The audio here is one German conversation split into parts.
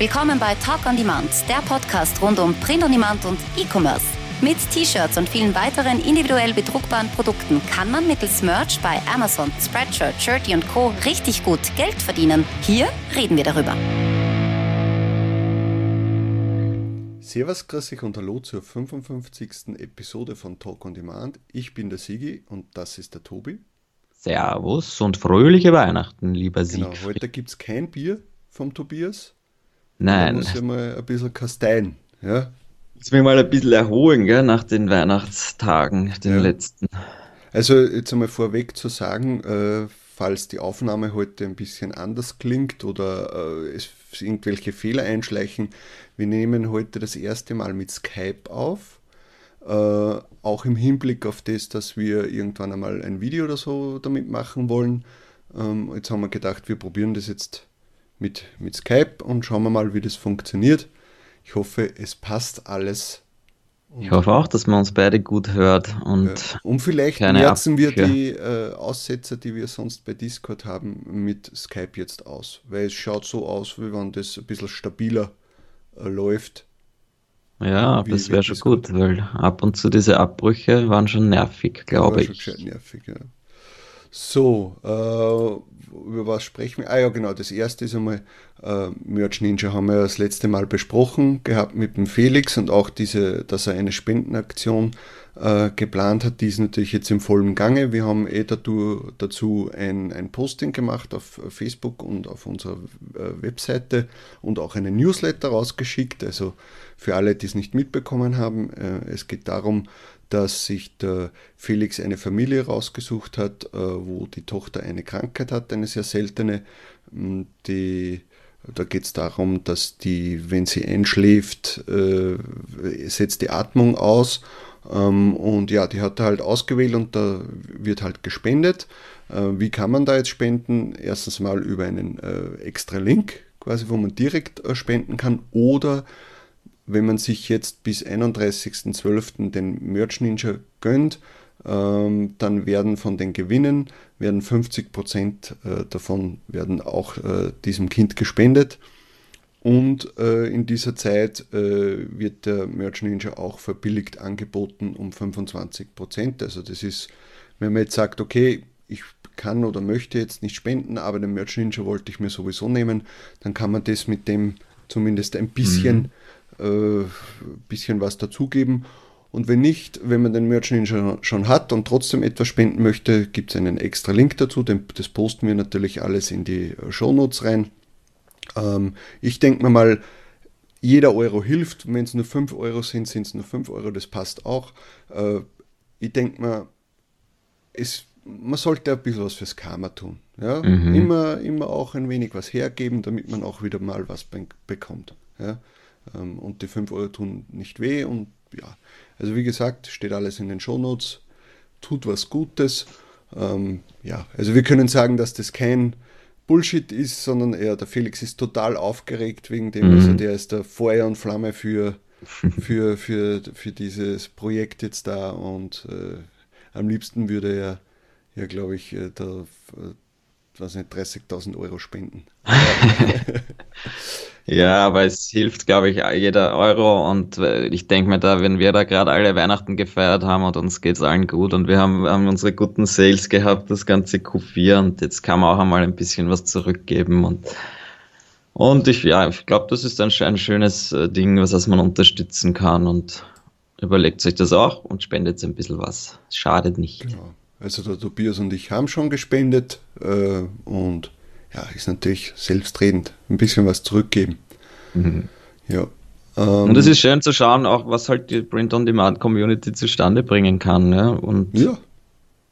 Willkommen bei Talk on Demand, der Podcast rund um Print on Demand und E-Commerce. Mit T-Shirts und vielen weiteren individuell bedruckbaren Produkten kann man mittels Merch bei Amazon, Spreadshirt, Shirty und Co. richtig gut Geld verdienen. Hier reden wir darüber. Servus, grüß dich und hallo zur 55. Episode von Talk on Demand. Ich bin der Sigi und das ist der Tobi. Servus und fröhliche Weihnachten, lieber Sieg. Genau, heute gibt es kein Bier vom Tobias. Nein. Da muss ja mal ein bisschen kasteien, ja? Jetzt will ich mal ein bisschen erholen, gell, nach den Weihnachtstagen, den ja. letzten. Also jetzt einmal vorweg zu sagen, äh, falls die Aufnahme heute ein bisschen anders klingt oder äh, es irgendwelche Fehler einschleichen, wir nehmen heute das erste Mal mit Skype auf. Äh, auch im Hinblick auf das, dass wir irgendwann einmal ein Video oder so damit machen wollen. Ähm, jetzt haben wir gedacht, wir probieren das jetzt mit, mit Skype und schauen wir mal, wie das funktioniert. Ich hoffe, es passt alles. Und ich hoffe auch, dass man uns beide gut hört und, ja. und vielleicht merzen wir die äh, Aussetzer, die wir sonst bei Discord haben, mit Skype jetzt aus, weil es schaut so aus, wie wenn das ein bisschen stabiler äh, läuft. Ja, wie, das wäre schon gut, weil ab und zu diese Abbrüche waren schon nervig, glaube ich. Schon nervig, ja. So, äh, über was sprechen wir? Ah ja, genau, das erste ist einmal äh, Merch Ninja haben wir das letzte Mal besprochen gehabt mit dem Felix und auch diese, dass er eine Spendenaktion äh, geplant hat, die ist natürlich jetzt im vollen Gange. Wir haben eh dazu, dazu ein, ein Posting gemacht auf Facebook und auf unserer äh, Webseite und auch einen Newsletter rausgeschickt. Also für alle, die es nicht mitbekommen haben, äh, es geht darum, dass sich der Felix eine Familie rausgesucht hat, äh, wo die Tochter eine Krankheit hat, eine sehr seltene. Die da geht es darum, dass die, wenn sie einschläft, äh, setzt die Atmung aus. Ähm, und ja, die hat er halt ausgewählt und da wird halt gespendet. Äh, wie kann man da jetzt spenden? Erstens mal über einen extra Link, quasi, wo man direkt spenden kann. Oder wenn man sich jetzt bis 31.12. den Merch Ninja gönnt, ähm, dann werden von den Gewinnen werden 50 Prozent äh, davon werden auch äh, diesem Kind gespendet. Und äh, in dieser Zeit äh, wird der Merch Ninja auch verbilligt angeboten um 25 Prozent. Also das ist, wenn man jetzt sagt, okay, ich kann oder möchte jetzt nicht spenden, aber den Merch Ninja wollte ich mir sowieso nehmen, dann kann man das mit dem zumindest ein bisschen, mhm. Äh, bisschen was dazugeben. Und wenn nicht, wenn man den Merchant schon, schon hat und trotzdem etwas spenden möchte, gibt es einen extra Link dazu. das posten wir natürlich alles in die äh, Shownotes rein. Ähm, ich denke mir mal, jeder Euro hilft. Wenn es nur 5 Euro sind, sind es nur 5 Euro, das passt auch. Äh, ich denke mal, es, man sollte ein bisschen was fürs Karma tun. Ja? Mhm. Immer, immer auch ein wenig was hergeben, damit man auch wieder mal was bekommt. Ja? Ähm, und die 5 Euro tun nicht weh und ja, also wie gesagt, steht alles in den Shownotes, tut was Gutes. Ähm, ja, also wir können sagen, dass das kein Bullshit ist, sondern eher der Felix ist total aufgeregt wegen dem, mhm. also der ist der Feuer und Flamme für, für, für, für dieses Projekt jetzt da und äh, am liebsten würde er ja, glaube ich, äh, da, äh, 30.000 Euro spenden. Ja, aber es hilft, glaube ich, jeder Euro. Und äh, ich denke mir da, wenn wir da gerade alle Weihnachten gefeiert haben und uns geht es allen gut und wir haben, haben unsere guten Sales gehabt, das ganze Q4 und jetzt kann man auch einmal ein bisschen was zurückgeben und und ich, ja, ich glaube, das ist ein, ein schönes äh, Ding, was man unterstützen kann und überlegt sich das auch und spendet ein bisschen was. Schadet nicht. Genau. Also der Tobias und ich haben schon gespendet äh, und ja, ist natürlich selbstredend. Ein bisschen was zurückgeben. Mhm. Ja. Ähm, und es ist schön zu schauen, auch was halt die Print-on-Demand-Community zustande bringen kann. Ja? Und ja.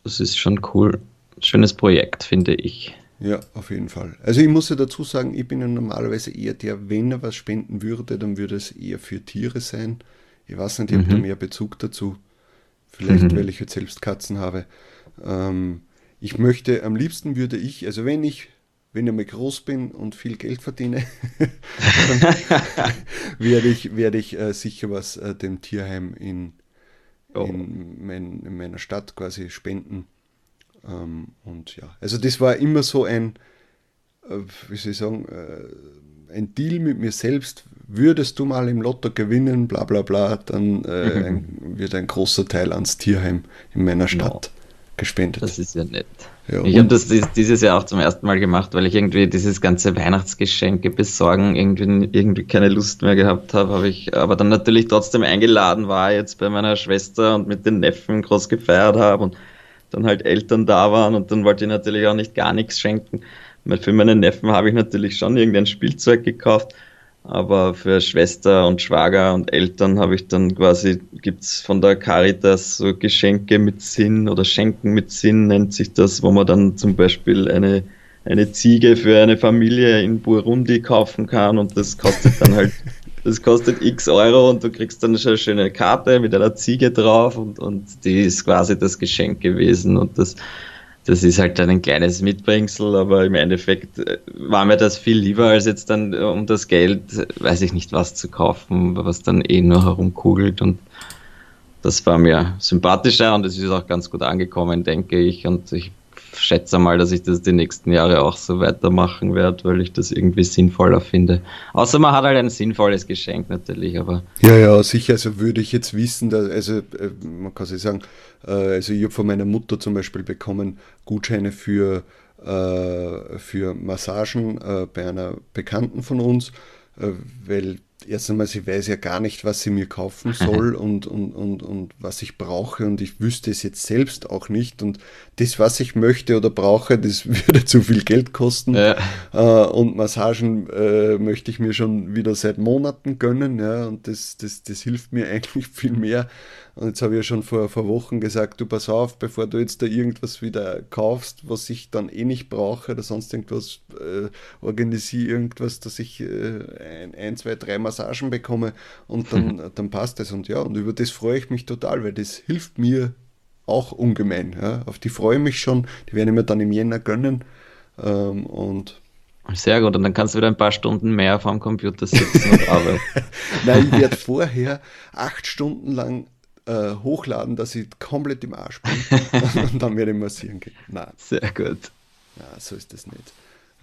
das ist schon cool. Schönes Projekt, finde ich. Ja, auf jeden Fall. Also ich muss ja dazu sagen, ich bin ja normalerweise eher der, wenn er was spenden würde, dann würde es eher für Tiere sein. Ich weiß nicht, ich mhm. habe da mehr Bezug dazu. Vielleicht, mhm. weil ich jetzt selbst Katzen habe. Ähm, ich möchte, am liebsten würde ich, also wenn ich wenn ich mal groß bin und viel Geld verdiene, werde ich, werde ich äh, sicher was äh, dem Tierheim in, oh. in, mein, in, meiner Stadt quasi spenden. Ähm, und ja, also das war immer so ein, äh, wie soll ich sagen, äh, ein Deal mit mir selbst, würdest du mal im Lotto gewinnen, bla bla bla, dann äh, ein, wird ein großer Teil ans Tierheim in meiner Stadt. Gespendet. Das ist ja nett. Ja, ich habe das dieses Jahr auch zum ersten Mal gemacht, weil ich irgendwie dieses ganze Weihnachtsgeschenke besorgen irgendwie, irgendwie keine Lust mehr gehabt habe, habe ich aber dann natürlich trotzdem eingeladen war jetzt bei meiner Schwester und mit den Neffen groß gefeiert habe und dann halt Eltern da waren und dann wollte ich natürlich auch nicht gar nichts schenken. Weil für meine Neffen habe ich natürlich schon irgendein Spielzeug gekauft aber für Schwester und Schwager und Eltern habe ich dann quasi, gibt es von der Caritas so Geschenke mit Sinn oder Schenken mit Sinn nennt sich das, wo man dann zum Beispiel eine, eine Ziege für eine Familie in Burundi kaufen kann und das kostet dann halt, das kostet x Euro und du kriegst dann schon eine schöne Karte mit einer Ziege drauf und, und die ist quasi das Geschenk gewesen und das das ist halt dann ein kleines Mitbringsel, aber im Endeffekt äh, war mir das viel lieber, als jetzt dann äh, um das Geld, weiß ich nicht, was zu kaufen, was dann eh nur herumkugelt und das war mir sympathischer und es ist auch ganz gut angekommen, denke ich. Und ich schätze mal, dass ich das die nächsten Jahre auch so weitermachen werde, weil ich das irgendwie sinnvoller finde. Außer man hat halt ein sinnvolles Geschenk natürlich, aber. Ja, ja, sicher. Also würde ich jetzt wissen, dass, also äh, man kann sich sagen, äh, also ich habe von meiner Mutter zum Beispiel bekommen Gutscheine für, äh, für Massagen bei einer Bekannten von uns, weil erst einmal, sie weiß ja gar nicht, was sie mir kaufen soll und, und, und, und was ich brauche und ich wüsste es jetzt selbst auch nicht und das, was ich möchte oder brauche, das würde zu viel Geld kosten ja. äh, und Massagen äh, möchte ich mir schon wieder seit Monaten gönnen ja, und das, das, das hilft mir eigentlich viel mehr und jetzt habe ich ja schon vor, vor Wochen gesagt, du pass auf, bevor du jetzt da irgendwas wieder kaufst, was ich dann eh nicht brauche oder sonst irgendwas, äh, organisiere irgendwas, dass ich äh, ein, ein, zwei, drei Massagen bekomme und dann, dann passt das. Und ja, und über das freue ich mich total, weil das hilft mir auch ungemein. Ja. Auf die freue ich mich schon, die werden mir dann im Jänner gönnen. Ähm, und sehr gut, und dann kannst du wieder ein paar Stunden mehr vorm Computer sitzen und arbeiten. Nein, ich werde vorher acht Stunden lang äh, hochladen, dass ich komplett im Arsch bin und dann werde ich massieren gehen. Nein. Sehr gut. Ja, so ist das nicht.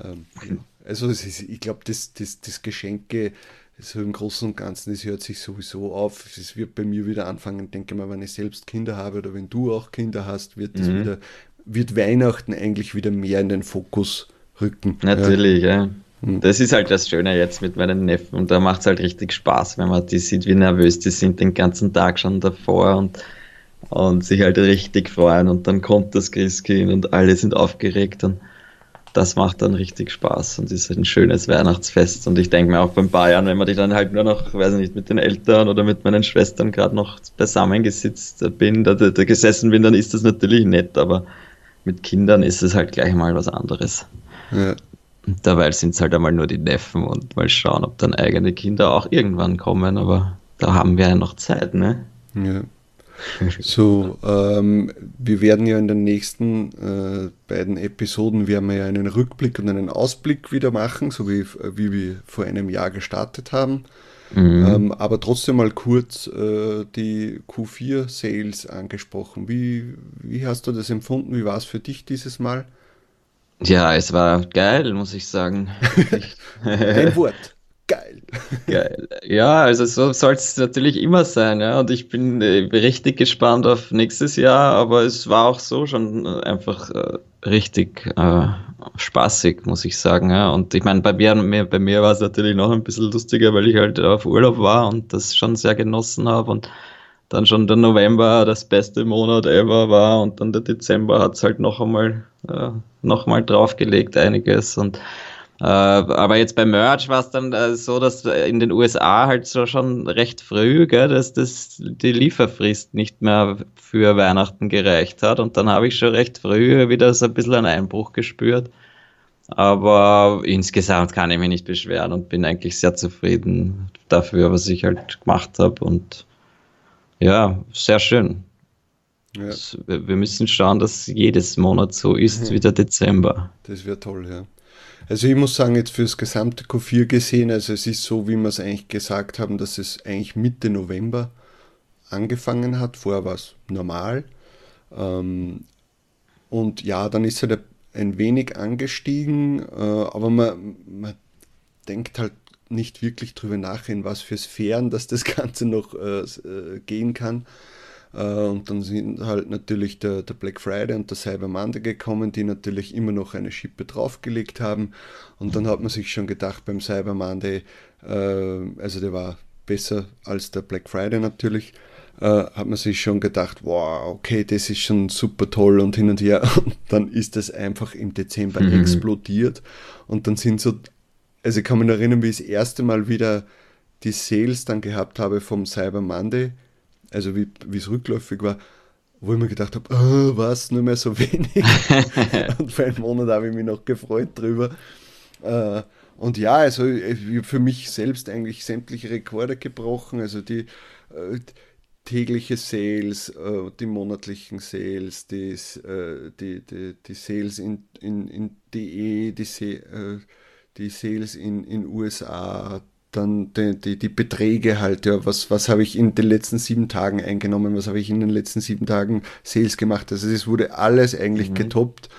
Ähm, ja. Also ist, ich glaube, das, das, das Geschenke, so im Großen und Ganzen, das hört sich sowieso auf. Es wird bei mir wieder anfangen, denke mal, wenn ich selbst Kinder habe oder wenn du auch Kinder hast, wird das mhm. wieder, wird Weihnachten eigentlich wieder mehr in den Fokus rücken. Natürlich, ja. ja. Hm. Das ist halt das Schöne jetzt mit meinen Neffen und da macht es halt richtig Spaß, wenn man die sieht, wie nervös die sind den ganzen Tag schon davor und, und sich halt richtig freuen und dann kommt das Christkind und alle sind aufgeregt und das macht dann richtig Spaß und ist ein schönes Weihnachtsfest und ich denke mir auch beim Bayern, wenn man die dann halt nur noch, weiß ich nicht, mit den Eltern oder mit meinen Schwestern gerade noch beisammengesitzt bin, da, da gesessen bin, dann ist das natürlich nett, aber mit Kindern ist es halt gleich mal was anderes. Ja. Dabei sind es halt einmal nur die Neffen und mal schauen, ob dann eigene Kinder auch irgendwann kommen, aber da haben wir ja noch Zeit, ne? Ja. So, ähm, wir werden ja in den nächsten äh, beiden Episoden werden wir ja einen Rückblick und einen Ausblick wieder machen, so wie, wie wir vor einem Jahr gestartet haben. Mhm. Ähm, aber trotzdem mal kurz äh, die Q4-Sales angesprochen. Wie, wie hast du das empfunden? Wie war es für dich dieses Mal? Ja, es war geil, muss ich sagen. Ein Wort. Geil. Geil. Ja, also so soll es natürlich immer sein, ja. Und ich bin äh, richtig gespannt auf nächstes Jahr, aber es war auch so schon äh, einfach äh, richtig äh, spaßig, muss ich sagen. Ja. Und ich meine, bei mir, bei mir war es natürlich noch ein bisschen lustiger, weil ich halt auf Urlaub war und das schon sehr genossen habe und dann schon der November das beste Monat ever war und dann der Dezember hat es halt noch einmal, äh, noch mal draufgelegt, einiges. Und äh, aber jetzt bei Merch war es dann äh, so, dass in den USA halt so schon recht früh, gell, dass das die Lieferfrist nicht mehr für Weihnachten gereicht hat. Und dann habe ich schon recht früh wieder so ein bisschen einen Einbruch gespürt. Aber insgesamt kann ich mich nicht beschweren und bin eigentlich sehr zufrieden dafür, was ich halt gemacht habe. Und ja, sehr schön. Ja. Wir müssen schauen, dass jedes Monat so ist mhm. wie der Dezember. Das wäre toll, ja. Also ich muss sagen, jetzt für das gesamte Q4 gesehen, also es ist so, wie wir es eigentlich gesagt haben, dass es eigentlich Mitte November angefangen hat. Vorher war es normal. Ähm, und ja, dann ist halt ein wenig angestiegen, äh, aber man, man denkt halt nicht wirklich drüber nach, in was für Sphären dass das Ganze noch äh, äh, gehen kann. Äh, und dann sind halt natürlich der, der, Black Friday und der Cyber Monday gekommen, die natürlich immer noch eine Schippe draufgelegt haben. Und dann hat man sich schon gedacht beim Cyber Monday, äh, also der war besser als der Black Friday natürlich, äh, hat man sich schon gedacht, wow, okay, das ist schon super toll und hin und her. Und dann ist das einfach im Dezember mhm. explodiert. Und dann sind so, also ich kann mich erinnern, wie ich das erste Mal wieder die Sales dann gehabt habe vom Cyber Monday, also wie es rückläufig war, wo ich mir gedacht habe, oh, was, nur mehr so wenig. und für einen Monat habe ich mich noch gefreut drüber. Äh, und ja, also äh, für mich selbst eigentlich sämtliche Rekorde gebrochen. Also die äh, tägliche Sales, äh, die monatlichen Sales, die, äh, die, die, die Sales in, in, in DE, die, äh, die Sales in, in USA, dann die, die, die Beträge halt, ja, was, was habe ich in den letzten sieben Tagen eingenommen, was habe ich in den letzten sieben Tagen Sales gemacht. Also es wurde alles eigentlich mhm. getoppt.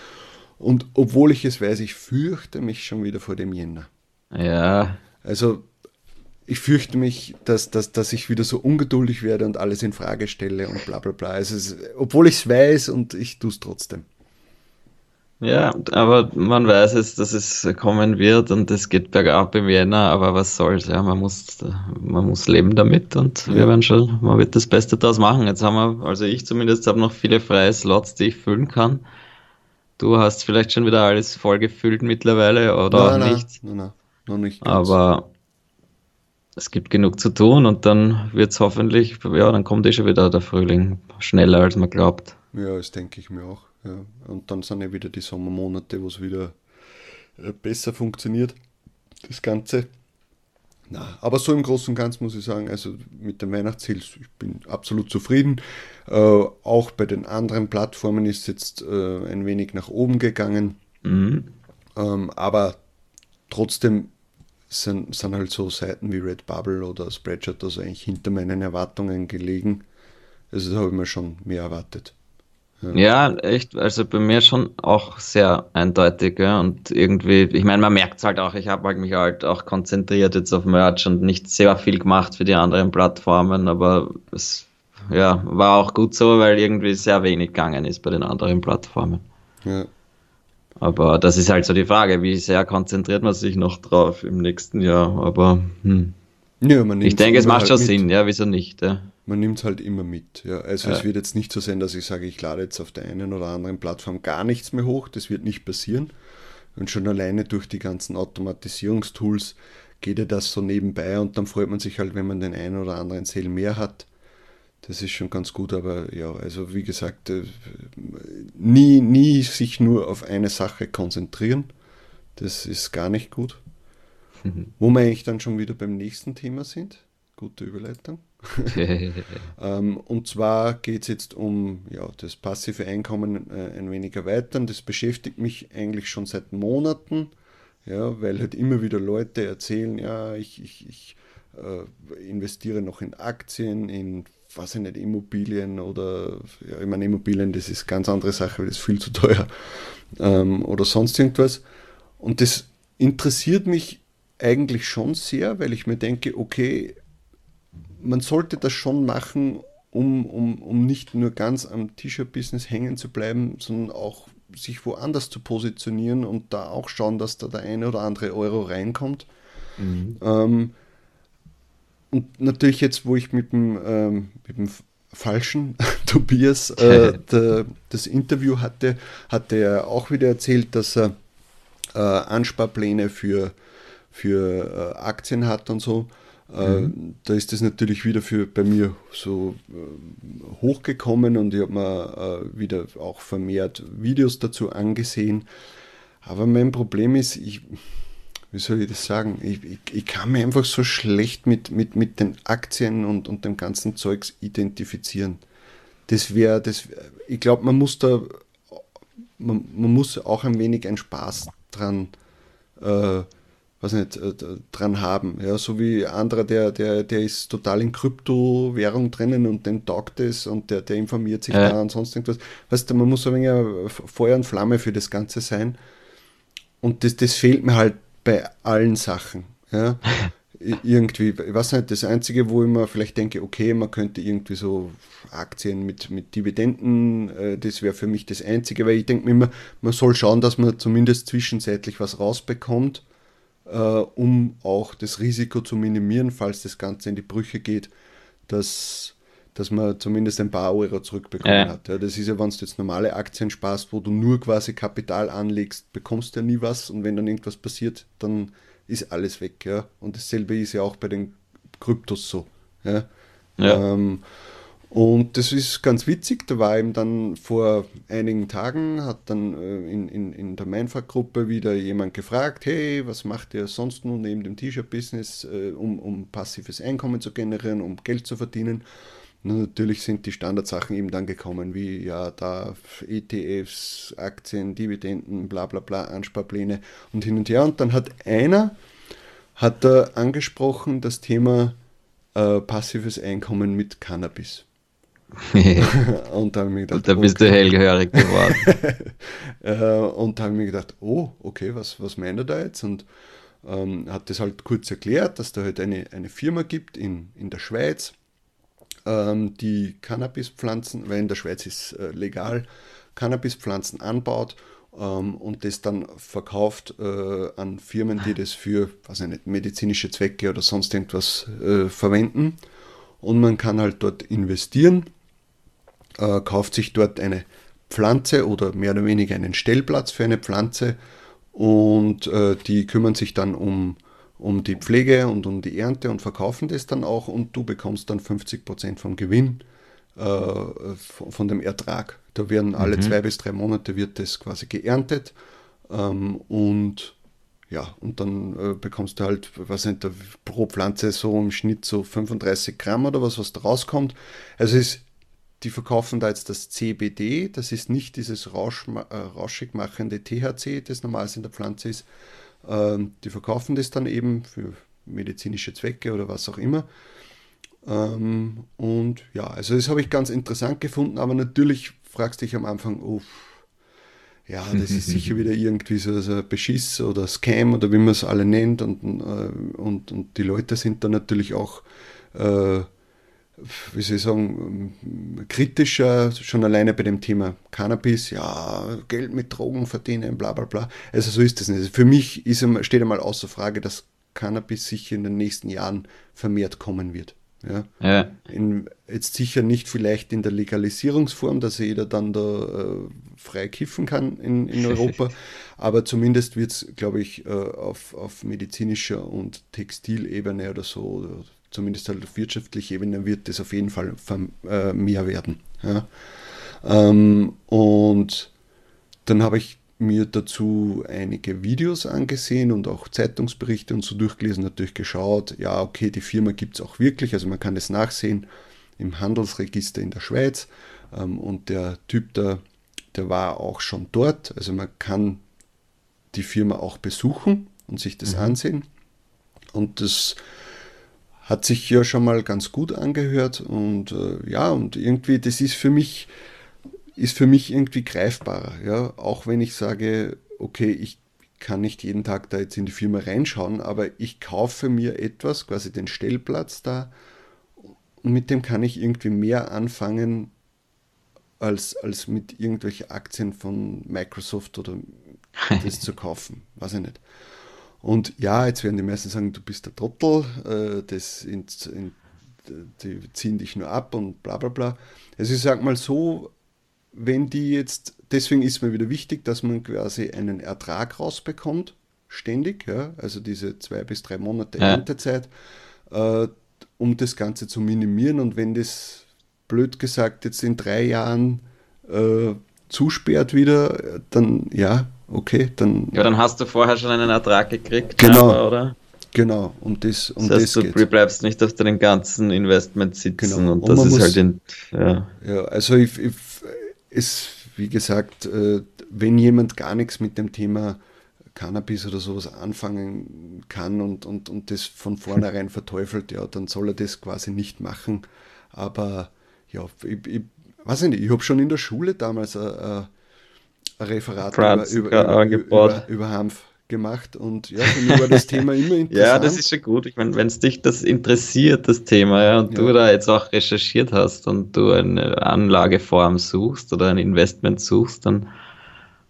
Und obwohl ich es weiß, ich fürchte mich schon wieder vor dem Jänner. Ja. Also ich fürchte mich, dass, dass, dass ich wieder so ungeduldig werde und alles in Frage stelle und bla bla bla. Also es, obwohl ich es weiß und ich tue es trotzdem. Ja, aber man weiß es, dass es kommen wird und es geht bergab im Jänner, aber was soll's, ja, man muss, man muss leben damit und wir werden schon, man wird das Beste daraus machen. Jetzt haben wir, also ich zumindest habe noch viele freie Slots, die ich füllen kann. Du hast vielleicht schon wieder alles voll gefüllt mittlerweile oder nein, nicht? Nein, nein, noch nicht. Ganz. Aber es gibt genug zu tun und dann wird es hoffentlich, ja, dann kommt eh schon wieder der Frühling schneller als man glaubt. Ja, das denke ich mir auch. Ja. Und dann sind ja wieder die Sommermonate, wo es wieder äh, besser funktioniert, das Ganze. Na, aber so im Großen und Ganzen muss ich sagen, also mit dem Weihnachtsziel, ich bin absolut zufrieden. Äh, auch bei den anderen Plattformen ist jetzt äh, ein wenig nach oben gegangen. Mhm. Ähm, aber trotzdem sind, sind halt so Seiten wie Redbubble oder Spreadshirt also eigentlich hinter meinen Erwartungen gelegen. Also da habe ich mir schon mehr erwartet. Ja. echt, also bei mir schon auch sehr eindeutig, ja. Und irgendwie, ich meine, man merkt es halt auch, ich habe halt mich halt auch konzentriert jetzt auf Merch und nicht sehr viel gemacht für die anderen Plattformen, aber es ja, war auch gut so, weil irgendwie sehr wenig gegangen ist bei den anderen Plattformen. Ja. Aber das ist halt so die Frage, wie sehr konzentriert man sich noch drauf im nächsten Jahr. Aber hm. ja, ich denke, es macht halt schon mit. Sinn, ja, wieso nicht? Ja. Man nimmt es halt immer mit. Ja. Also ja. es wird jetzt nicht so sein, dass ich sage, ich lade jetzt auf der einen oder anderen Plattform gar nichts mehr hoch. Das wird nicht passieren. Und schon alleine durch die ganzen Automatisierungstools geht ja das so nebenbei und dann freut man sich halt, wenn man den einen oder anderen Sale mehr hat das ist schon ganz gut, aber ja, also wie gesagt, äh, nie, nie sich nur auf eine Sache konzentrieren. Das ist gar nicht gut. Mhm. Wo wir eigentlich dann schon wieder beim nächsten Thema sind. Gute Überleitung. ähm, und zwar geht es jetzt um ja, das passive Einkommen äh, ein wenig erweitern. Das beschäftigt mich eigentlich schon seit Monaten, ja, weil halt immer wieder Leute erzählen, ja, ich, ich, ich äh, investiere noch in Aktien, in weiß ich nicht, Immobilien oder, ja, ich meine, Immobilien, das ist ganz andere Sache, weil das ist viel zu teuer ähm, oder sonst irgendwas. Und das interessiert mich eigentlich schon sehr, weil ich mir denke, okay, man sollte das schon machen, um, um, um nicht nur ganz am T-Shirt-Business hängen zu bleiben, sondern auch sich woanders zu positionieren und da auch schauen, dass da der eine oder andere Euro reinkommt. Mhm. Ähm, und natürlich jetzt, wo ich mit dem, ähm, mit dem falschen Tobias äh, der, das Interview hatte, hatte er auch wieder erzählt, dass er äh, Ansparpläne für, für äh, Aktien hat und so. Mhm. Da ist das natürlich wieder für bei mir so äh, hochgekommen und ich habe mir äh, wieder auch vermehrt Videos dazu angesehen. Aber mein Problem ist, ich, wie soll ich das sagen? Ich, ich, ich, kann mich einfach so schlecht mit, mit, mit den Aktien und, und dem ganzen Zeugs identifizieren. Das wäre, das, ich glaube, man muss da, man, man, muss auch ein wenig einen Spaß dran äh, was nicht, äh, dran haben. Ja, so wie anderer, der, der, der ist total in Kryptowährung drinnen und dem taugt es und der, der informiert sich ja. da und sonst irgendwas. Weißt du, man muss ein wenig Feuer und Flamme für das Ganze sein. Und das, das fehlt mir halt bei allen Sachen. Ja. irgendwie, ich weiß nicht, das Einzige, wo ich mir vielleicht denke, okay, man könnte irgendwie so Aktien mit, mit Dividenden, äh, das wäre für mich das Einzige, weil ich denke mir immer, man soll schauen, dass man zumindest zwischenzeitlich was rausbekommt äh, um auch das Risiko zu minimieren, falls das Ganze in die Brüche geht, dass, dass man zumindest ein paar Euro zurückbekommen ja. hat. Ja, das ist ja, wenn du jetzt normale Aktien sparst, wo du nur quasi Kapital anlegst, bekommst du ja nie was und wenn dann irgendwas passiert, dann ist alles weg. Ja? Und dasselbe ist ja auch bei den Kryptos so. Ja? ja. Ähm, und das ist ganz witzig, da war eben dann vor einigen Tagen, hat dann äh, in, in, in der Mindfuck-Gruppe wieder jemand gefragt, hey, was macht ihr sonst nun neben dem T-Shirt-Business, äh, um, um passives Einkommen zu generieren, um Geld zu verdienen? Und natürlich sind die Standardsachen eben dann gekommen, wie ja, da ETFs, Aktien, Dividenden, bla bla bla, Ansparpläne und hin und her. Und dann hat einer, hat da angesprochen das Thema äh, passives Einkommen mit Cannabis. Und da habe ich gedacht, und da bist okay. du hellhörig geworden. Äh, und da habe ich mir gedacht, oh, okay, was, was meint er da jetzt? Und ähm, hat das halt kurz erklärt, dass da halt eine, eine Firma gibt in, in der Schweiz, ähm, die Cannabispflanzen, weil in der Schweiz ist äh, legal, Cannabispflanzen anbaut ähm, und das dann verkauft äh, an Firmen, die das für, weiß ich nicht, medizinische Zwecke oder sonst irgendwas äh, verwenden. Und man kann halt dort investieren äh, kauft sich dort eine Pflanze oder mehr oder weniger einen Stellplatz für eine Pflanze und äh, die kümmern sich dann um, um die Pflege und um die Ernte und verkaufen das dann auch und du bekommst dann 50% vom Gewinn äh, von, von, dem Ertrag. Da werden alle mhm. zwei bis drei Monate wird das quasi geerntet ähm, und ja, und dann äh, bekommst du halt, was nicht, pro Pflanze so im Schnitt so 35 Gramm oder was, was da rauskommt. Also es ist die verkaufen da jetzt das CBD, das ist nicht dieses Rausch, äh, rauschig machende THC, das normal in der Pflanze ist. Ähm, die verkaufen das dann eben für medizinische Zwecke oder was auch immer. Ähm, und ja, also das habe ich ganz interessant gefunden, aber natürlich fragst du dich am Anfang, oh, ja, das ist sicher wieder irgendwie so, so ein Beschiss oder Scam oder wie man es alle nennt und, äh, und, und die Leute sind da natürlich auch äh, wie soll ich sagen, kritischer, schon alleine bei dem Thema Cannabis, ja, Geld mit Drogen verdienen, bla bla bla. Also so ist das nicht. Also für mich ist, steht einmal außer Frage, dass Cannabis sicher in den nächsten Jahren vermehrt kommen wird. Ja. ja. In, jetzt sicher nicht vielleicht in der Legalisierungsform, dass jeder dann da äh, frei kiffen kann in, in Europa, aber zumindest wird es, glaube ich, äh, auf, auf medizinischer und Textilebene oder so zumindest halt auf wirtschaftlicher Ebene wird das auf jeden Fall äh, mehr werden. Ja. Ähm, und dann habe ich mir dazu einige Videos angesehen und auch Zeitungsberichte und so durchgelesen, natürlich geschaut, ja, okay, die Firma gibt es auch wirklich, also man kann es nachsehen im Handelsregister in der Schweiz ähm, und der Typ da, der war auch schon dort, also man kann die Firma auch besuchen und sich das mhm. ansehen und das hat sich ja schon mal ganz gut angehört und äh, ja, und irgendwie, das ist für mich, ist für mich irgendwie greifbarer, ja, auch wenn ich sage, okay, ich kann nicht jeden Tag da jetzt in die Firma reinschauen, aber ich kaufe mir etwas, quasi den Stellplatz da und mit dem kann ich irgendwie mehr anfangen als, als mit irgendwelchen Aktien von Microsoft oder das zu kaufen, weiß ich nicht. Und ja, jetzt werden die meisten sagen, du bist der Trottel, äh, das in, in, die ziehen dich nur ab und bla bla bla. Also ich sage mal so, wenn die jetzt, deswegen ist mir wieder wichtig, dass man quasi einen Ertrag rausbekommt, ständig, ja, also diese zwei bis drei Monate ja. Erntezeit, äh, um das Ganze zu minimieren. Und wenn das, blöd gesagt, jetzt in drei Jahren äh, zusperrt wieder, dann ja, okay, dann. Ja, dann hast du vorher schon einen Ertrag gekriegt, genau, aber, oder? Genau, um das, um das, heißt, das du bleibst nicht auf deinen ganzen Investment sitzen genau. und, und das ist muss, halt in, ja. ja also ich, ich, wie gesagt, äh, wenn jemand gar nichts mit dem Thema Cannabis oder sowas anfangen kann und, und, und das von vornherein verteufelt, ja, dann soll er das quasi nicht machen. Aber ja, ich, ich weiß nicht, ich habe schon in der Schule damals ein, ein Referat Franz, über, über, über, über, über Hanf gemacht und ja, für mich war das Thema immer interessant. ja, das ist schon gut. Ich meine, wenn es dich das interessiert, das Thema, ja, und ja. du da jetzt auch recherchiert hast und du eine Anlageform suchst oder ein Investment suchst, dann,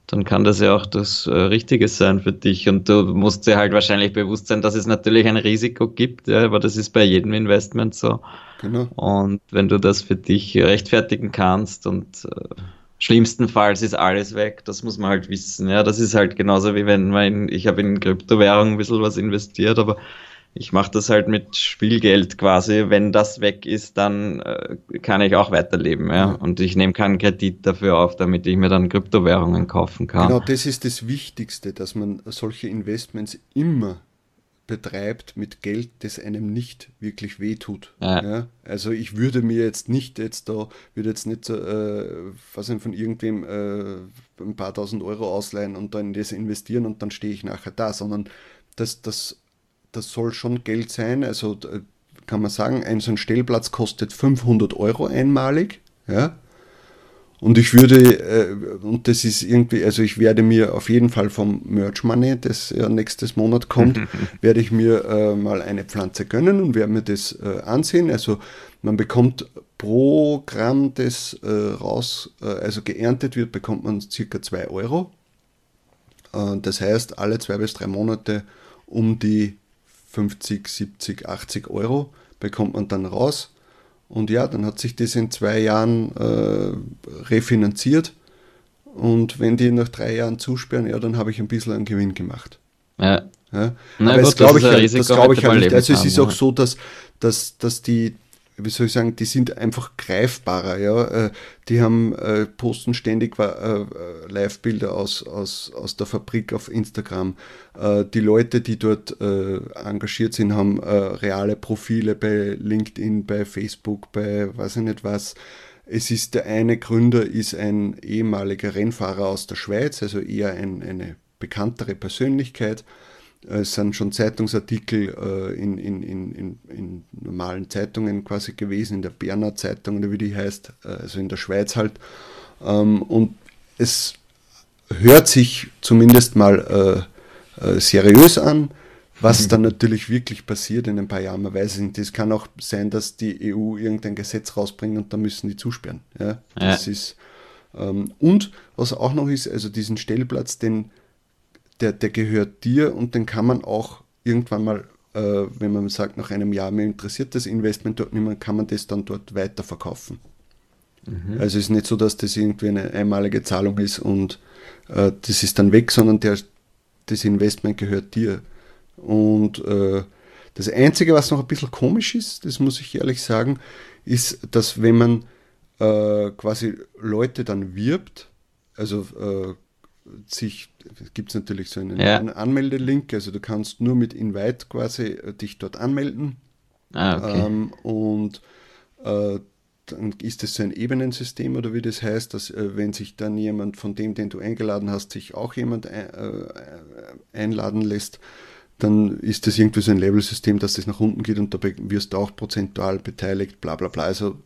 dann kann das ja auch das äh, Richtige sein für dich. Und du musst dir halt wahrscheinlich bewusst sein, dass es natürlich ein Risiko gibt, ja, aber das ist bei jedem Investment so. Genau. Und wenn du das für dich rechtfertigen kannst und äh, Schlimmstenfalls ist alles weg, das muss man halt wissen. Ja, das ist halt genauso wie wenn man in, ich habe in Kryptowährungen ein bisschen was investiert, aber ich mache das halt mit Spielgeld quasi. Wenn das weg ist, dann äh, kann ich auch weiterleben. Ja? Und ich nehme keinen Kredit dafür auf, damit ich mir dann Kryptowährungen kaufen kann. Genau, das ist das Wichtigste, dass man solche Investments immer betreibt mit Geld, das einem nicht wirklich wehtut. Ja. ja. Also ich würde mir jetzt nicht jetzt da, würde jetzt nicht äh, was von irgendwem äh, ein paar tausend Euro ausleihen und dann in das investieren und dann stehe ich nachher da, sondern das, das, das soll schon Geld sein. Also äh, kann man sagen, ein so ein Stellplatz kostet 500 Euro einmalig. Ja. Und ich würde, äh, und das ist irgendwie, also ich werde mir auf jeden Fall vom Merch Money, das ja nächstes Monat kommt, werde ich mir äh, mal eine Pflanze gönnen und werde mir das äh, ansehen. Also man bekommt pro Gramm, das äh, raus, äh, also geerntet wird, bekommt man circa 2 Euro. Äh, das heißt, alle zwei bis drei Monate um die 50, 70, 80 Euro bekommt man dann raus. Und ja, dann hat sich das in zwei Jahren äh, refinanziert. Und wenn die nach drei Jahren zusperren, ja, dann habe ich ein bisschen einen Gewinn gemacht. Ja. ja. Na Aber gut, das glaube ich, das glaub ich halt nicht. Also es ist auch so, dass, dass, dass die, wie soll ich sagen, die sind einfach greifbarer, ja. Äh, die haben, äh, posten ständig äh, Live-Bilder aus, aus, aus der Fabrik auf Instagram. die Leute, die dort engagiert sind, haben reale Profile bei LinkedIn, bei Facebook, bei weiß ich nicht was. Es ist der eine Gründer ist ein ehemaliger Rennfahrer aus der Schweiz, also eher ein, eine bekanntere Persönlichkeit. Es sind schon Zeitungsartikel äh, in, in, in, in, normalen Zeitungen quasi gewesen, in der Berner Zeitung oder wie die heißt, äh, also in der Schweiz halt. Ähm, und es hört sich zumindest mal äh, äh seriös an. Was mhm. dann natürlich wirklich passiert in ein paar Jahren, man weiß es nicht. Es kann auch sein, dass die EU irgendein Gesetz rausbringt und da müssen die zusperren. Ja, das ja. ist. Ähm, und was auch noch ist, also diesen Stellplatz, den der, der gehört dir und den kann man auch irgendwann mal, äh, wenn man sagt, nach einem Jahr, mir interessiert das Investment dort nicht mehr, kann man das dann dort weiterverkaufen. Mhm. Also es ist nicht so, dass das irgendwie eine einmalige Zahlung ist und äh, das ist dann weg, sondern der, das Investment gehört dir. Und äh, das Einzige, was noch ein bisschen komisch ist, das muss ich ehrlich sagen, ist, dass wenn man äh, quasi Leute dann wirbt, also äh, sich, gibt es natürlich so einen, ja. Anmeldelink, also du kannst nur mit Invite quasi äh, dich dort anmelden. Ah, okay. Ähm, und äh, dann ist es so ein Ebenensystem oder wie das heißt, dass äh, wenn sich dann jemand von dem, den du eingeladen hast, sich auch jemand ein, äh, einladen lässt, dann ist das irgendwie so ein Level-System, dass das nach unten geht und dabei wirst du auch prozentual beteiligt, bla bla bla. Also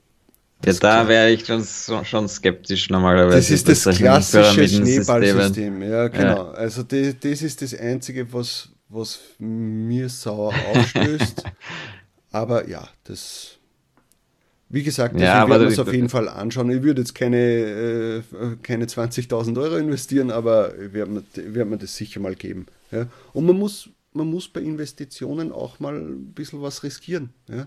ja, da wäre ich schon, schon skeptisch normalerweise. Das ist das klassische Schneeballsystem, ja, genau. Ja. Also das, das ist das Einzige, was, was mir sauer aufstößt. aber ja, das. Wie gesagt, ja, ich werde es auf jeden Fall anschauen. Ich würde jetzt keine, äh, keine 20.000 Euro investieren, aber ich werde mir, werd mir das sicher mal geben. Ja. Und man muss, man muss bei Investitionen auch mal ein bisschen was riskieren. Ja.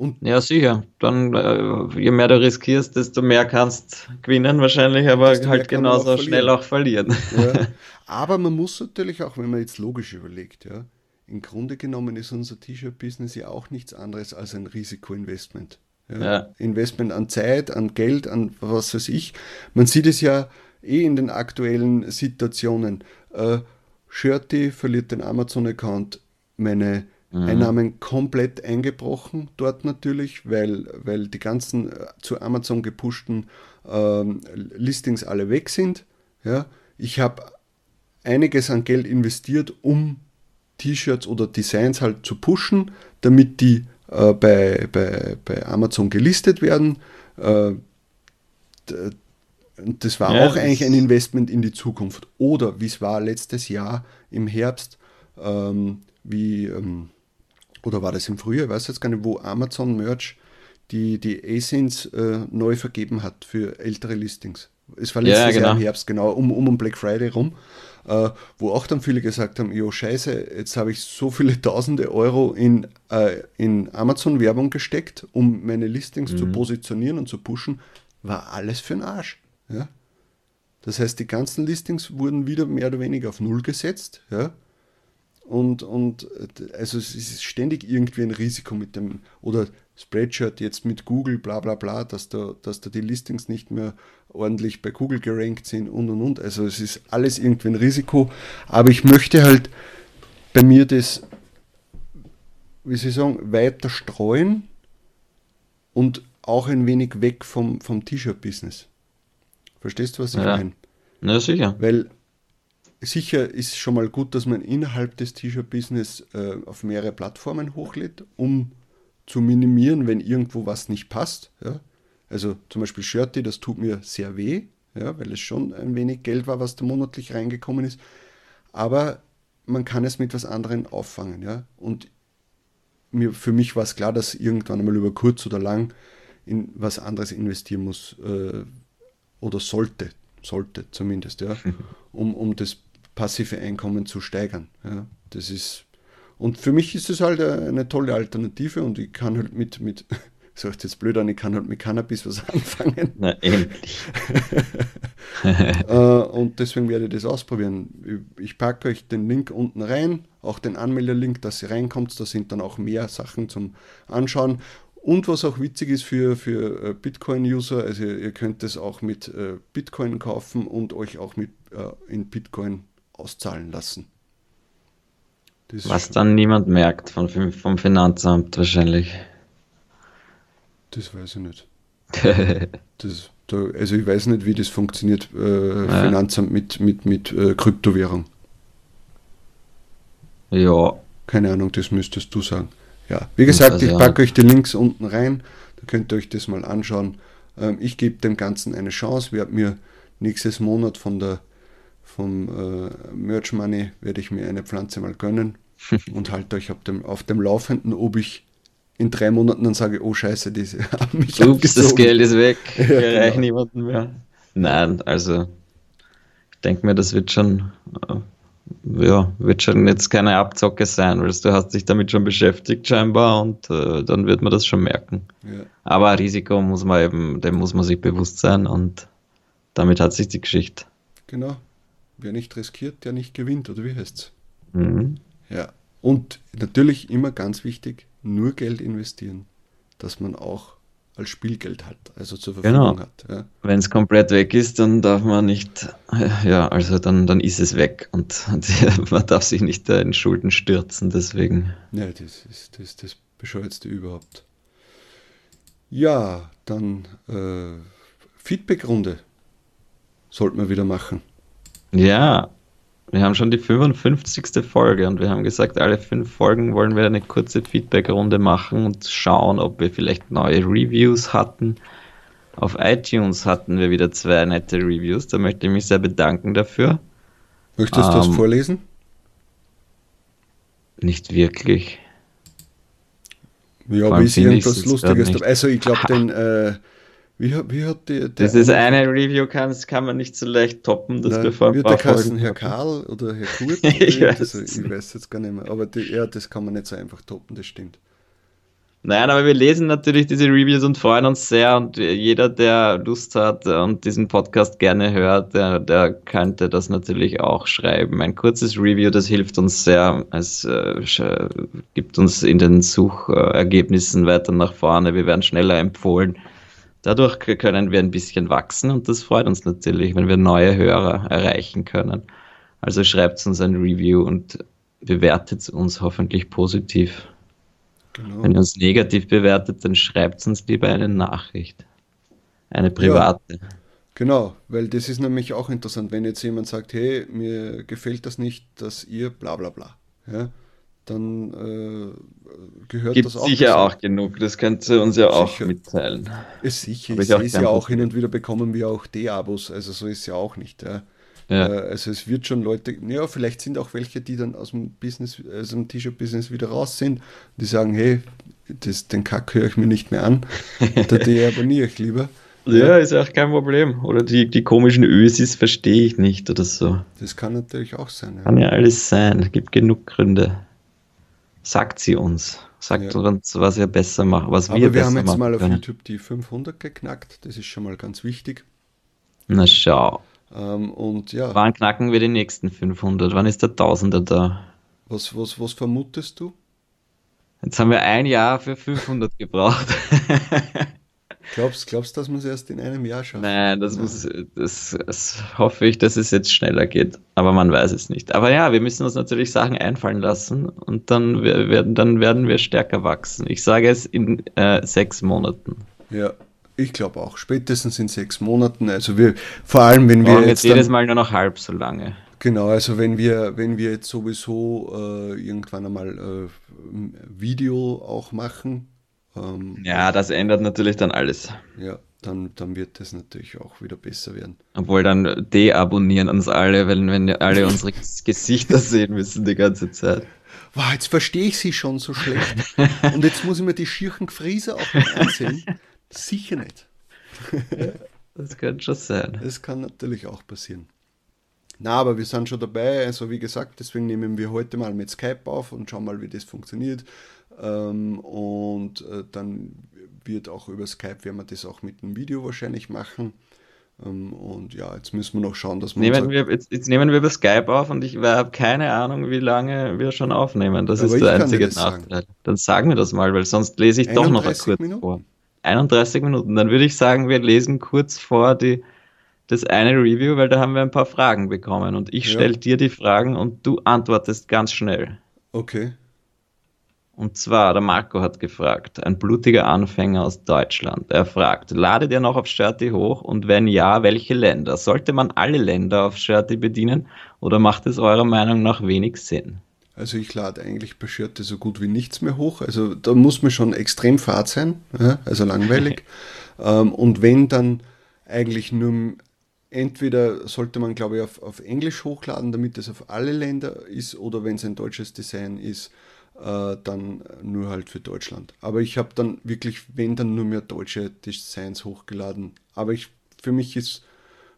Und ja, sicher. Dann, äh, je mehr du riskierst, desto mehr kannst gewinnen wahrscheinlich, aber halt genauso auch schnell auch verlieren. Ja. Aber man muss natürlich auch, wenn man jetzt logisch überlegt, ja, im Grunde genommen ist unser T-Shirt-Business ja auch nichts anderes als ein Risikoinvestment. Ja. ja. Investment an Zeit, an Geld, an was weiß ich. Man sieht es ja eh in den aktuellen Situationen. Äh, Shirty verliert den Amazon-Account, meine Mhm. Einnahmen komplett eingebrochen dort natürlich, weil, weil die ganzen äh, zu Amazon gepushten ähm, Listings alle weg sind. Ja. Ich habe einiges an Geld investiert, um T-Shirts oder Designs halt zu pushen, damit die äh, bei, bei, bei Amazon gelistet werden. Äh, das war ja, auch das eigentlich ein Investment in die Zukunft. Oder wie es war letztes Jahr im Herbst, ähm, wie, ähm, oder war das im Frühjahr, ich weiß jetzt gar nicht, wo Amazon Merch die, die ASINs äh, neu vergeben hat für ältere Listings. Es war letztes ja, genau. Jahr im Herbst, genau, um, um Black Friday rum, äh, wo auch dann viele gesagt haben, jo scheiße, jetzt habe ich so viele tausende Euro in, äh, in Amazon-Werbung gesteckt, um meine Listings mhm. zu positionieren und zu pushen, war alles für den Arsch. Ja? Das heißt, die ganzen Listings wurden wieder mehr oder weniger auf Null gesetzt. Ja? Und, und also es ist ständig irgendwie ein Risiko mit dem, oder Spreadshirt jetzt mit Google, bla bla bla, dass da, dass da die Listings nicht mehr ordentlich bei Google gerankt sind und und und. Also es ist alles irgendwie ein Risiko. Aber ich möchte halt bei mir das, wie Sie sagen, weiter streuen und auch ein wenig weg vom, vom T-Shirt-Business. Verstehst du, was ich ja. meine? Na sicher. Weil sicher ist schon mal gut, dass man innerhalb des T-Shirt-Business äh, auf mehrere Plattformen hochlädt, um zu minimieren, wenn irgendwo was nicht passt. Ja? Also zum Beispiel Shirty, das tut mir sehr weh, ja, weil es schon ein wenig Geld war, was da monatlich reingekommen ist. Aber man kann es mit was anderem auffangen. Ja? Und mir, für mich war es klar, dass irgendwann einmal über kurz oder lang in was anderes investieren muss, äh, oder sollte, sollte zumindest, ja, um, um das passive Einkommen zu steigern. Ja. Das ist, und für mich ist es halt eine tolle Alternative und ich kann halt mit, mit sagt jetzt blöd an, ich kann halt mit Cannabis was anfangen. Na, endlich. Äh, und deswegen werde ich das ausprobieren. Ich packe euch den Link unten rein, auch den Anmeldelink, dass ihr reinkommt. Da sind dann auch mehr Sachen zum Anschauen. Und was auch witzig ist für, für äh, Bitcoin-User, also ihr könnt es auch mit äh, Bitcoin kaufen und euch auch mit, in Bitcoin auszahlen lassen. Das was dann niemand merkt von, vom Finanzamt wahrscheinlich. Das weiß ich nicht. das, da, also ich weiß nicht, wie das funktioniert, äh, ja. Finanzamt mit, mit, mit äh, Kryptowährung. Ja. Keine Ahnung, das müsstest du sagen. Ja, wie gesagt, also, ich packe ja. euch die Links unten rein, da könnt ihr euch das mal anschauen. Ähm, ich gebe dem Ganzen eine Chance, werde mir nächstes Monat von der vom äh, Merch Money werde ich mir eine Pflanze mal gönnen und halte euch auf dem, auf dem Laufenden, ob ich in drei Monaten dann sage, oh scheiße, diese haben mich Ups, das Geld ist weg, ja, genau. niemanden mehr. Nein, also ich denke mir, das wird schon äh, ja, wird schon jetzt keine Abzocke sein, weil du hast dich damit schon beschäftigt scheinbar und äh, dann wird man das schon merken. Ja. Aber Risiko muss man eben, dem muss man sich bewusst sein und damit hat sich die Geschichte. Genau. Wer nicht riskiert, der nicht gewinnt, oder wie heißt es? Mhm. Ja. Und natürlich immer ganz wichtig, nur Geld investieren, dass man auch als Spielgeld hat, also zur Verfügung genau. hat. Ja. Wenn es komplett weg ist, dann darf man nicht, ja, also dann, dann ist es weg und, und man darf sich nicht in Schulden stürzen, deswegen. Ja, das ist das, das Bescheuertste überhaupt. Ja, dann äh, Feedback-Runde sollten wir wieder machen. Ja, wir haben schon die 55. Folge und wir haben gesagt, alle fünf Folgen wollen wir eine kurze Feedback-Runde machen und schauen, ob wir vielleicht neue Reviews hatten. Auf iTunes hatten wir wieder zwei nette Reviews, da möchte ich mich sehr bedanken dafür. Möchtest du das ähm, vorlesen? Nicht wirklich. Ja, aber ist irgendwas Lustiges dabei. Also ich glaube, den äh, wie, wie hat der, der Das ist eine Review, kann, kann man nicht so leicht toppen, dass wir vor ein paar Folgen Herr Karl oder Herr Kurt? ich, weiß also, ich weiß jetzt gar nicht mehr, aber die, ja, das kann man nicht so einfach toppen, das stimmt. Nein, aber wir lesen natürlich diese Reviews und freuen uns sehr und jeder, der Lust hat und diesen Podcast gerne hört, der, der könnte das natürlich auch schreiben. Ein kurzes Review, das hilft uns sehr. Es äh, gibt uns in den Suchergebnissen weiter nach vorne. Wir werden schneller empfohlen. Dadurch können wir ein bisschen wachsen und das freut uns natürlich, wenn wir neue Hörer erreichen können. Also schreibt uns ein Review und bewertet uns hoffentlich positiv. Genau. Wenn ihr uns negativ bewertet, dann schreibt uns lieber eine Nachricht. Eine private. Ja, Genau, weil das ist nämlich auch interessant, wenn jetzt jemand sagt, hey, mir gefällt das nicht, dass ihr bla bla bla. Ja, dann äh, gehört Gibt das auch. sicher auch genug, das könnt ihr uns ja sicher. auch mitteilen. Ist sicher, ich sehe es ja auch hin und wieder bekommen wir auch D-Abos, also so ist es ja auch nicht. Ja. Ja. Äh, also es wird schon Leute, ja, vielleicht sind auch welche, die dann aus dem Business, aus dem T-Shirt-Business wieder raus sind, die sagen, hey, das, den Kack höre ich mir nicht mehr an, da deabonniere ich lieber. Ja, ist ja auch kein Problem. Oder die, die komischen Ösis verstehe ich nicht oder so. Das kann natürlich auch sein. Ja. Kann ja alles sein. Es gibt genug Gründe. Sagt sie uns. Sagt ja. uns, was ihr besser macht, was Aber wir, wir haben jetzt mal auf können. YouTube die 500 geknackt. Das ist schon mal ganz wichtig. Na schau. Ähm, und ja. Wann knacken wir die nächsten 500? Wann ist der Tausender da? Was, was, was vermutest du? Jetzt haben wir ein Jahr für 500 gebraucht. Glaubst, du, dass man es erst in einem Jahr schafft? Nein, das, muss, das, das, hoffe ich, dass es jetzt schneller geht. Aber man weiß es nicht. Aber ja, wir müssen uns natürlich Sachen einfallen lassen und dann werden, dann werden wir stärker wachsen. Ich sage es in äh, sechs Monaten. Ja, ich glaube auch. Spätestens in sechs Monaten. Also wir, vor allem wenn wir. jetzt jedes Mal nur noch halb so lange. Genau, also wenn wir, wenn wir jetzt sowieso äh, irgendwann einmal äh, Video auch machen. Ähm, ja, das ändert natürlich dann alles. Ja, dann, dann wird das natürlich auch wieder besser werden. Obwohl dann deabonnieren uns alle, wenn, wenn alle unsere Gesichter sehen müssen die ganze Zeit. Wow, jetzt verstehe ich sie schon so schlecht. Und jetzt muss ich mir die schierchen Gefriese auch noch ansehen. Sicher nicht. das könnte schon sein. Das kann natürlich auch passieren. Na, aber wir sind schon dabei. Also wie gesagt, deswegen nehmen wir heute mal mit Skype auf und schauen mal, wie das funktioniert. Ähm, und äh, dann wird auch über Skype, werden wir das auch mit einem Video wahrscheinlich machen. Ähm, und ja, jetzt müssen wir noch schauen, dass wir. Nehmen wir jetzt, jetzt, nehmen wir über Skype auf und ich habe keine Ahnung, wie lange wir schon aufnehmen. Das aber ist der einzige Nachteil. Sagen. Dann sagen wir das mal, weil sonst lese ich doch noch kurz Minuten? vor. 31 Minuten. Dann würde ich sagen, wir lesen kurz vor die, das eine Review, weil da haben wir ein paar Fragen bekommen und ich ja. stelle dir die Fragen und du antwortest ganz schnell. Okay. Und zwar, der Marco hat gefragt, ein blutiger Anfänger aus Deutschland. Er fragt, ladet ihr noch auf Shirty hoch und wenn ja, welche Länder? Sollte man alle Länder auf Shirty bedienen oder macht es eurer Meinung nach wenig Sinn? Also ich lade eigentlich bei Schirte so gut wie nichts mehr hoch. Also da muss man schon extrem fad sein, also langweilig. ähm, und wenn dann eigentlich nur entweder sollte man, glaube ich, auf, auf Englisch hochladen, damit es auf alle Länder ist, oder wenn es ein deutsches Design ist, äh, dann nur halt für Deutschland. Aber ich habe dann wirklich, wenn dann nur mehr deutsche Designs hochgeladen. Aber ich, für mich ist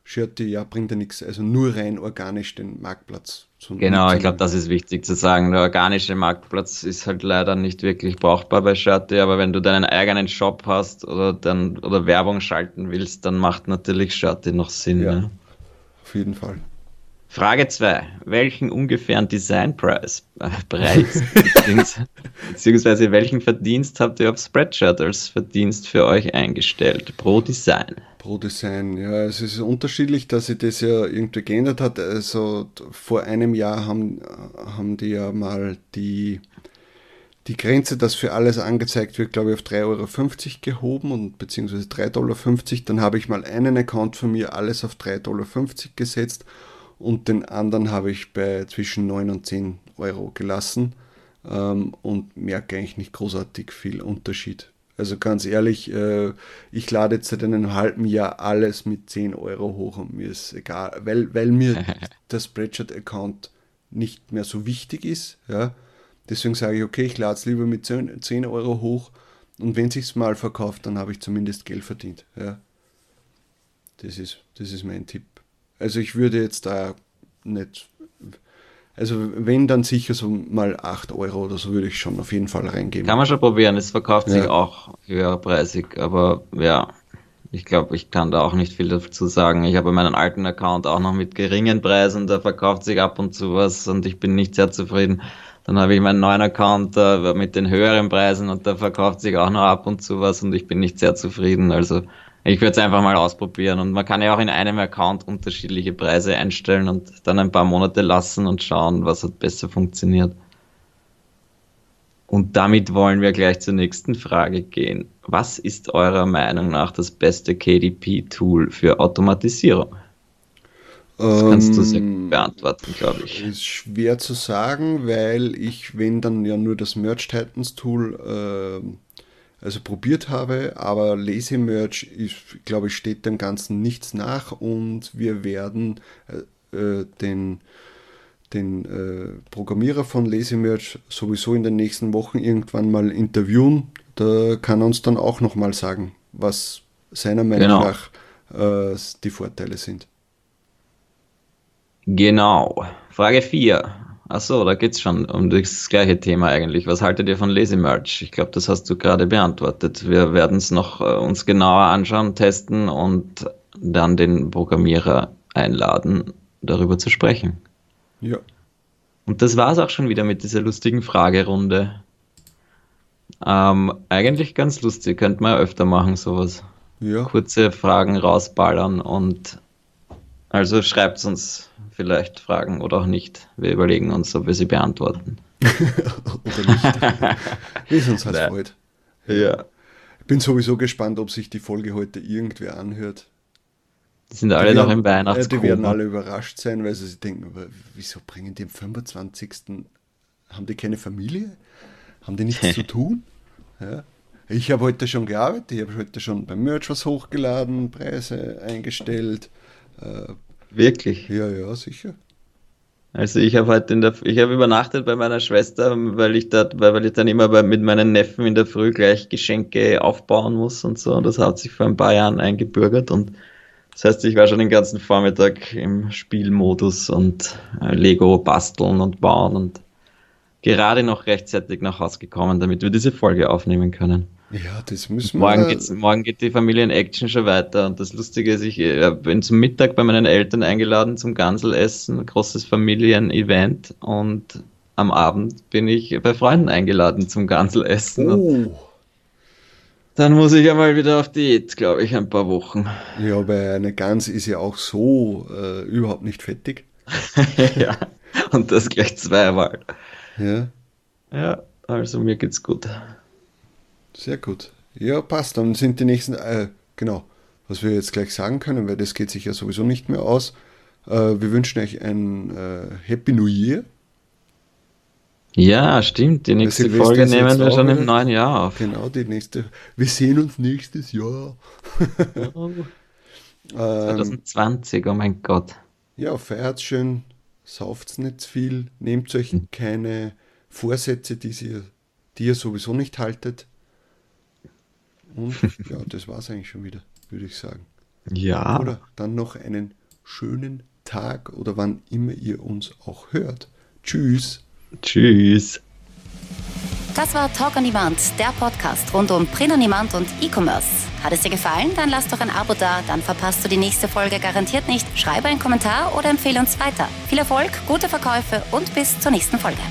Shirty, ja, bringt ja nichts. Also nur rein organisch den Marktplatz Genau, ich glaube, das ist wichtig zu sagen. Der organische Marktplatz ist halt leider nicht wirklich brauchbar bei Shirty, aber wenn du deinen eigenen Shop hast oder, dann, oder Werbung schalten willst, dann macht natürlich Shirty noch Sinn. Ja, ne? auf jeden Fall. Frage 2. Welchen ungefähren Designpreis äh, Preis, beziehungsweise welchen Verdienst habt ihr auf Spreadshirt als Verdienst für euch eingestellt pro Design? Pro Design, ja, es ist unterschiedlich, dass sich das ja irgendwie geändert hat. Also vor einem Jahr haben, haben die ja mal die, die Grenze, dass für alles angezeigt wird, glaube ich, auf 3,50 Euro gehoben und beziehungsweise 3,50 Dollar. Dann habe ich mal einen Account von mir alles auf 3,50 Dollar gesetzt und den anderen habe ich bei zwischen 9 und 10 Euro gelassen ähm, und merke eigentlich nicht großartig viel Unterschied. Also ganz ehrlich, äh, ich lade jetzt seit einem halben Jahr alles mit 10 Euro hoch und mir ist egal, weil, weil mir der Spreadshirt-Account nicht mehr so wichtig ist. Ja? Deswegen sage ich, okay, ich lade es lieber mit 10, 10 Euro hoch und wenn es sich mal verkauft, dann habe ich zumindest Geld verdient. Ja? Das, ist, das ist mein Tipp. Also ich würde jetzt da nicht, also wenn dann sicher so mal 8 Euro oder so würde ich schon auf jeden Fall reingeben. Kann man schon probieren, es verkauft ja. sich auch höherpreisig, aber ja, ich glaube, ich kann da auch nicht viel dazu sagen. Ich habe meinen alten Account auch noch mit geringen Preisen, da verkauft sich ab und zu was und ich bin nicht sehr zufrieden. Dann habe ich meinen neuen Account äh, mit den höheren Preisen und da verkauft sich auch noch ab und zu was und ich bin nicht sehr zufrieden. Also ich würde es einfach mal ausprobieren und man kann ja auch in einem Account unterschiedliche Preise einstellen und dann ein paar Monate lassen und schauen, was hat besser funktioniert. Und damit wollen wir gleich zur nächsten Frage gehen. Was ist eurer Meinung nach das beste KDP-Tool für Automatisierung? Das kannst du sehr Ähm, beantworten, glaube ich. Ist schwer zu sagen, weil ich, wenn dann ja nur das Merge Titans Tool ähm, also probiert habe, aber Lazy Merge, ist, glaube ich, steht dem Ganzen nichts nach und wir werden äh, äh, den, den äh, Programmierer von Lazy Merge sowieso in den nächsten Wochen irgendwann mal interviewen. Da kann er uns dann auch nochmal sagen, was seiner Meinung Genau. nach äh, die Vorteile sind. Genau. Frage 4. Achso, da geht's schon um das gleiche Thema eigentlich. Was haltet ihr von Lazy Merge? Ich glaube, das hast du gerade beantwortet. Wir werden es noch äh, uns genauer anschauen, testen und dann den Programmierer einladen, darüber zu sprechen. Ja. Und das war's auch schon wieder mit dieser lustigen Fragerunde. Ähm, eigentlich ganz lustig, könnte man ja öfter machen, sowas. Ja. Kurze Fragen rausballern und also schreibt uns vielleicht Fragen oder auch nicht. Wir überlegen uns, ob wir sie beantworten. Oder nicht. Wie es uns halt Nein. freut. Ja. Ich bin sowieso gespannt, ob sich die Folge heute irgendwer anhört. Die sind alle Die noch werden- im Ja, die werden alle überrascht sein, weil sie sich denken, wieso bringen die am 25. Haben die keine Familie? Haben die nichts zu tun? Ja. Ich habe heute schon gearbeitet, ich habe heute schon beim Merch was hochgeladen, Preise eingestellt. Äh, Wirklich. ja, ja, sicher. Also ich habe heute in der, ich habe übernachtet bei meiner Schwester, weil ich da, weil weil ich dann immer bei, mit meinen Neffen in der Früh gleich Geschenke aufbauen muss und so. Und das hat sich vor ein paar Jahren eingebürgert und das heißt, ich war schon den ganzen Vormittag im Spielmodus und äh, Lego basteln und bauen und gerade noch rechtzeitig nach Hause gekommen, damit wir diese Folge aufnehmen können. Ja, das müssen wir. Morgen geht's, morgen geht die Familien-Action schon weiter und das Lustige ist, ich äh, bin zum Mittag bei meinen Eltern eingeladen zum Ganselessen, großes Familien-Event und am Abend bin ich bei Freunden eingeladen zum Ganselessen Oh. dann muss ich ja mal wieder auf Diät, glaube ich, ein paar Wochen. Ja, weil eine Gans ist ja auch so äh, überhaupt nicht fettig. ja, und das gleich zweimal. Ja, Ja, also mir geht's gut. Sehr gut. Ja, passt. Dann sind die nächsten, äh, genau, was wir jetzt gleich sagen können, weil das geht sich ja sowieso nicht mehr aus. Äh, wir wünschen euch ein äh, Happy New Year. Ja, stimmt, die nächste Folge nehmen wir schon im neuen Jahr auf. Genau, die nächste. Wir sehen uns nächstes Jahr. Ähm, 2020, oh mein Gott. ja, feiert schön, sauft's nicht zu viel, nehmt euch keine Vorsätze, die ihr, die ihr sowieso nicht haltet. Und ja, das war's eigentlich schon wieder, würde ich sagen. Ja. Oder dann noch einen schönen Tag oder wann immer ihr uns auch hört. Tschüss. Tschüss. Das war Talk on Demand, der Podcast rund um Print on Demand und E-Commerce. Hat es dir gefallen? Dann lass doch ein Abo da, dann verpasst du die nächste Folge garantiert nicht. Schreibe einen Kommentar oder empfehle uns weiter. Viel Erfolg, gute Verkäufe und bis zur nächsten Folge.